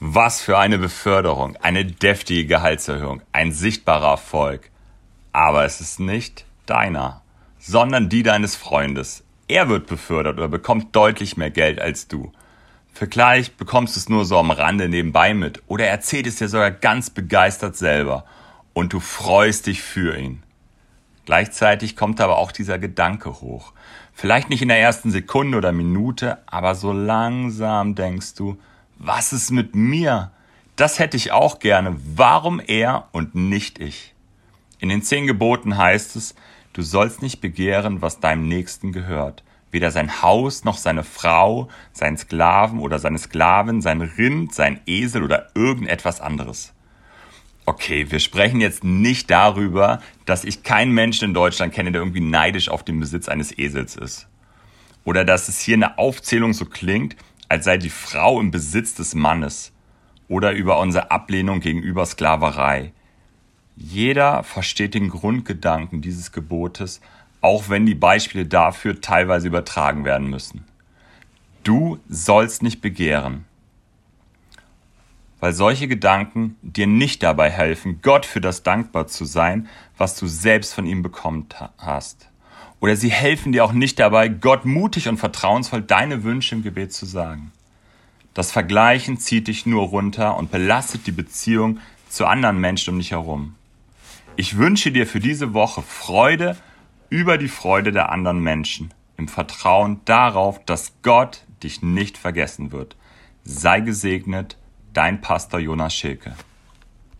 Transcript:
Was für eine Beförderung, eine deftige Gehaltserhöhung, ein sichtbarer Erfolg. Aber es ist nicht deiner, sondern die deines Freundes. Er wird befördert oder bekommt deutlich mehr Geld als du. Vielleicht bekommst du es nur so am Rande nebenbei mit oder er erzählt es dir sogar ganz begeistert selber und du freust dich für ihn. Gleichzeitig kommt aber auch dieser Gedanke hoch. Vielleicht nicht in der ersten Sekunde oder Minute, aber so langsam denkst du, was ist mit mir? Das hätte ich auch gerne. Warum er und nicht ich? In den zehn Geboten heißt es, du sollst nicht begehren, was deinem Nächsten gehört. Weder sein Haus noch seine Frau, sein Sklaven oder seine Sklavin, sein Rind, sein Esel oder irgendetwas anderes. Okay, wir sprechen jetzt nicht darüber, dass ich keinen Menschen in Deutschland kenne, der irgendwie neidisch auf den Besitz eines Esels ist. Oder dass es hier eine Aufzählung so klingt, als sei die Frau im Besitz des Mannes oder über unsere Ablehnung gegenüber Sklaverei. Jeder versteht den Grundgedanken dieses Gebotes, auch wenn die Beispiele dafür teilweise übertragen werden müssen. Du sollst nicht begehren, weil solche Gedanken dir nicht dabei helfen, Gott für das dankbar zu sein, was du selbst von ihm bekommen hast. Oder sie helfen dir auch nicht dabei, Gott mutig und vertrauensvoll deine Wünsche im Gebet zu sagen. Das Vergleichen zieht dich nur runter und belastet die Beziehung zu anderen Menschen um dich herum. Ich wünsche dir für diese Woche Freude über die Freude der anderen Menschen, im Vertrauen darauf, dass Gott dich nicht vergessen wird. Sei gesegnet, dein Pastor Jonas Schilke.